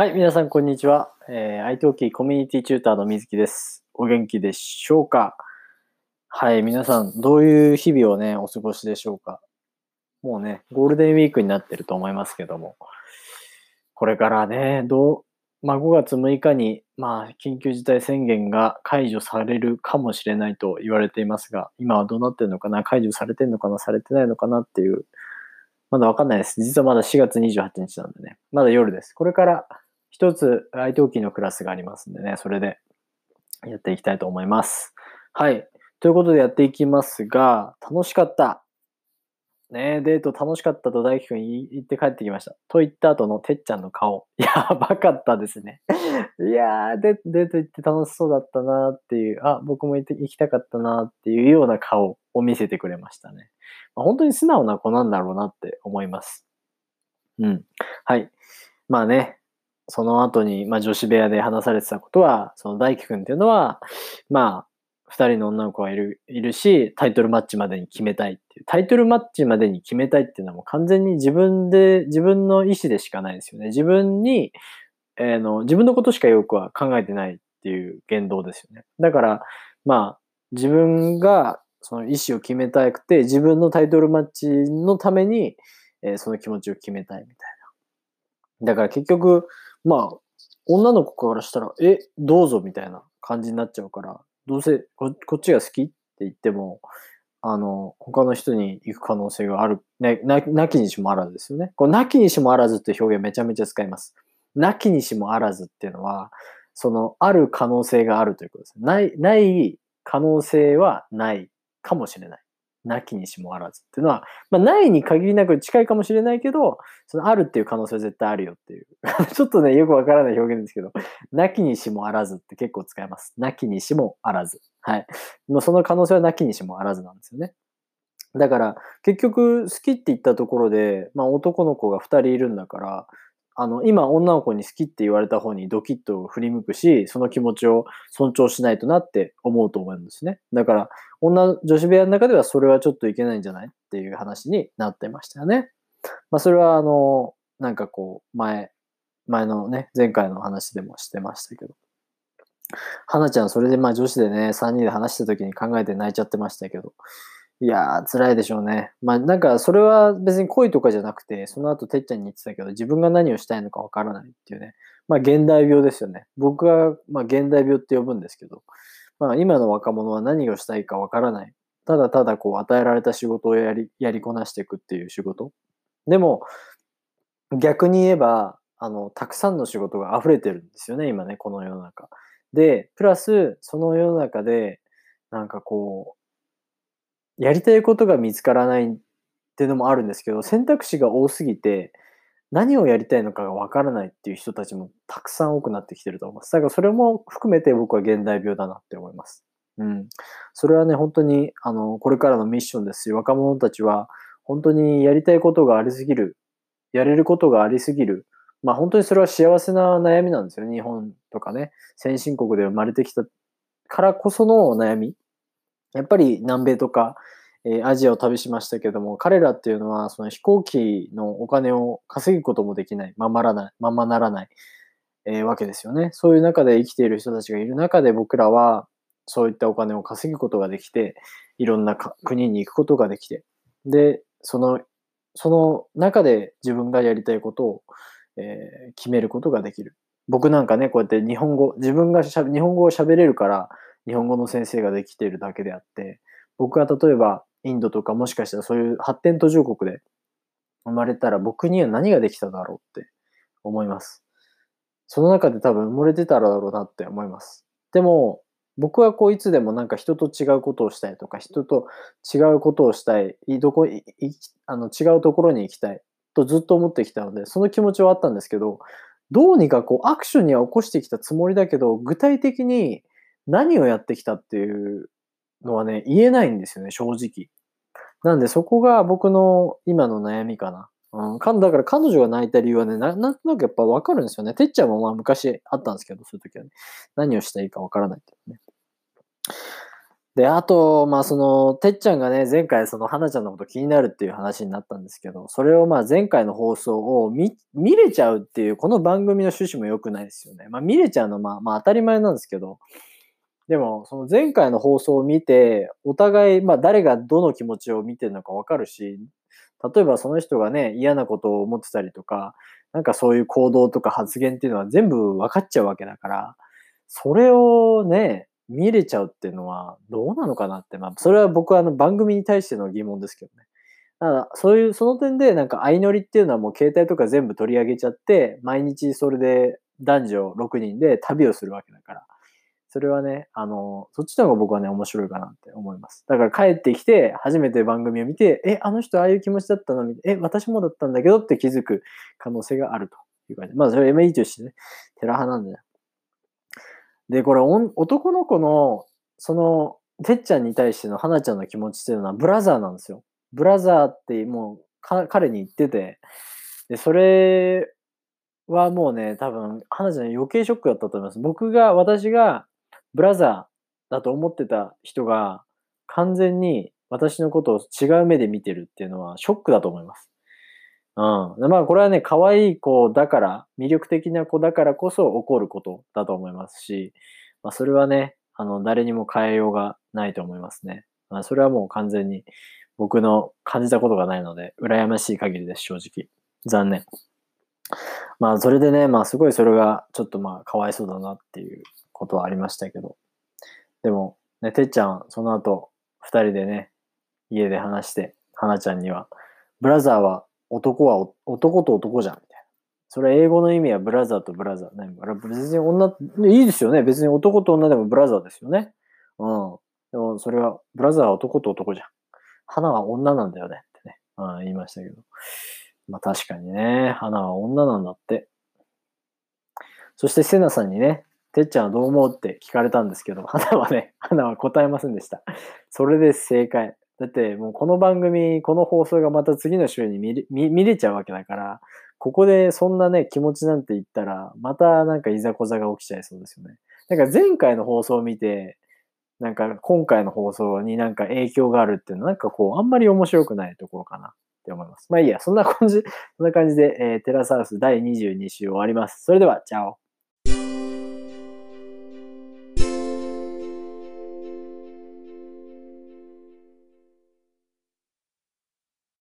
はい、皆さん、こんにちは。えー、i t o コミュニティチューターの水木です。お元気でしょうか？はい、皆さん、どういう日々をね、お過ごしでしょうか？もうね、ゴールデンウィークになってると思いますけども、これからね、どう、まあ、5月6日に、まあ、緊急事態宣言が解除されるかもしれないと言われていますが、今はどうなってるのかな？解除されてるのかな？されてないのかなっていう、まだわかんないです。実はまだ4月28日なんでね。まだ夜です。これから一つ IT のクラスがありますんでね、それでやっていきたいと思います。はい。ということでやっていきますが、楽しかった。ねデート楽しかったと大輝くん言って帰ってきました。と言った後のてっちゃんの顔。やばかったですね。いやー、デデート行って楽しそうだったなーっていう、あ、僕も行って行きたかったなーっていうような顔を見せてくれましたね。まあ、本当に素直な子なんだろうなって思います。うん。はい。まあね、その後に、まあ、女子部屋で話されてたことは、その大輝くんっていうのは、まあ、二人の女の子がいる、いるし、タイトルマッチまでに決めたいっていう。タイトルマッチまでに決めたいっていうのはもう完全に自分で、自分の意思でしかないですよね。自分に、えー、の、自分のことしかよくは考えてないっていう言動ですよね。だから、まあ、自分がその意思を決めたくて、自分のタイトルマッチのために、えー、その気持ちを決めたいみたいな。だから結局、まあ、女の子からしたら、え、どうぞみたいな感じになっちゃうから、どうせこっちが好きって言っても、あの、他の人に行く可能性がある、ね、な、なきにしもあらずですよね。このなきにしもあらずって表現めちゃめちゃ使います。なきにしもあらずっていうのは、その、ある可能性があるということです。ない、ない可能性はないかもしれない。なきにしもあらずっていうのは、まあ、ないに限りなく近いかもしれないけど、そのあるっていう可能性は絶対あるよっていう。ちょっとね、よくわからない表現ですけど、なきにしもあらずって結構使います。なきにしもあらず。はい。もうその可能性はなきにしもあらずなんですよね。だから、結局、好きって言ったところで、まあ男の子が二人いるんだから、あの、今女の子に好きって言われた方にドキッと振り向くし、その気持ちを尊重しないとなって思うと思うんですね。だから、女、女子部屋の中ではそれはちょっといけないんじゃないっていう話になってましたよね。まあそれはあの、なんかこう、前、前のね、前回の話でもしてましたけど。花ちゃん、それでまあ女子でね、3人で話した時に考えて泣いちゃってましたけど。いやー、辛いでしょうね。まあなんか、それは別に恋とかじゃなくて、その後てっちゃんに言ってたけど、自分が何をしたいのかわからないっていうね。まあ現代病ですよね。僕は、まあ現代病って呼ぶんですけど、まあ今の若者は何をしたいかわからない。ただただこう与えられた仕事をやり、やりこなしていくっていう仕事。でも、逆に言えば、あの、たくさんの仕事が溢れてるんですよね、今ね、この世の中。で、プラス、その世の中で、なんかこう、やりたいことが見つからないっていうのもあるんですけど、選択肢が多すぎて、何をやりたいのかがわからないっていう人たちもたくさん多くなってきてると思います。だからそれも含めて僕は現代病だなって思います。うん。それはね、本当に、あの、これからのミッションですし、若者たちは、本当にやりたいことがありすぎる、やれることがありすぎる、まあ本当にそれは幸せな悩みなんですよね。日本とかね、先進国で生まれてきたからこその悩み。やっぱり南米とか、えー、アジアを旅しましたけども、彼らっていうのはその飛行機のお金を稼ぐこともできない、ままらない、ままならない、えー、わけですよね。そういう中で生きている人たちがいる中で僕らはそういったお金を稼ぐことができて、いろんな国に行くことができて、で、その、その中で自分がやりたいことを、えー、決めることができる。僕なんかね、こうやって日本語、自分がしゃ日本語を喋れるから、日本語の先生ができているだけであって、僕が例えばインドとかもしかしたらそういう発展途上国で生まれたら僕には何ができただろうって思います。その中で多分埋もれてたらだろうなって思います。でも、僕はこういつでもなんか人と違うことをしたいとか、人と違うことをしたい、どこ、いあの違うところに行きたいとずっと思ってきたので、その気持ちはあったんですけど、どうにかこうアクションには起こしてきたつもりだけど、具体的に何をやってきたっていうのはね、言えないんですよね、正直。なんでそこが僕の今の悩みかな。うん、だから彼女が泣いた理由はねな、んとなくやっぱわかるんですよね。てっちゃんもまあ昔あったんですけど、そういう時はね。何をしたらいいかわからないっていうね。で、あと、まあその、てっちゃんがね、前回その花ちゃんのこと気になるっていう話になったんですけど、それをまあ前回の放送を見、見れちゃうっていう、この番組の趣旨も良くないですよね。まあ見れちゃうのまあ、まあ当たり前なんですけど、でも、その前回の放送を見て、お互い、まあ誰がどの気持ちを見てるのかわかるし、例えばその人がね、嫌なことを思ってたりとか、なんかそういう行動とか発言っていうのは全部分かっちゃうわけだから、それをね、見れちゃうっていうのはどうなのかなって、まあ、それは僕はあの番組に対しての疑問ですけどね。だから、そういう、その点でなんか相乗りっていうのはもう携帯とか全部取り上げちゃって、毎日それで男女6人で旅をするわけだから。それはね、あの、そっちの方が僕はね、面白いかなって思います。だから帰ってきて、初めて番組を見て、え、あの人ああいう気持ちだったの？に、え、私もだったんだけどって気づく可能性があるという感じ。まあ、それ ME としてね、テラ派なんだよ。で、これ、男の子の、その、てっちゃんに対しての花ちゃんの気持ちっていうのは、ブラザーなんですよ。ブラザーってもう、彼に言ってて、で、それはもうね、多分、花ちゃん余計ショックだったと思います。僕が、私が、ブラザーだと思ってた人が完全に私のことを違う目で見てるっていうのはショックだと思います。うん。まあこれはね、可愛い子だから、魅力的な子だからこそ起こることだと思いますし、まあそれはね、あの、誰にも変えようがないと思いますね。まあそれはもう完全に僕の感じたことがないので、羨ましい限りです、正直。残念。まあそれでね、まあすごいそれがちょっとまあかわいそうだなっていうことはありましたけど。でも、ね、てっちゃん、その後、二人でね、家で話して、花ちゃんには、ブラザーは、男は男と男じゃん、みたいな。それ英語の意味はブラザーとブラザー。ね、別に女、いいですよね。別に男と女でもブラザーですよね。うん。でも、それは、ブラザーは男と男じゃん。花は女なんだよね。ってね。うん、言いましたけど。まあ確かにね、花は女なんだって。そしてセナさんにね、てっちゃんはどう思うって聞かれたんですけど、花はね、花は答えませんでした。それで正解。だってもうこの番組、この放送がまた次の週に見れ見れちゃうわけだから、ここでそんなね、気持ちなんて言ったら、またなんかいざこざが起きちゃいそうですよね。なんか前回の放送を見て、なんか今回の放送になんか影響があるっていうのはなんかこう、あんまり面白くないところかなって思います。まあいいや、そんな感じ、そんな感じで、えー、テラサウス第22週終わります。それでは、チャオ。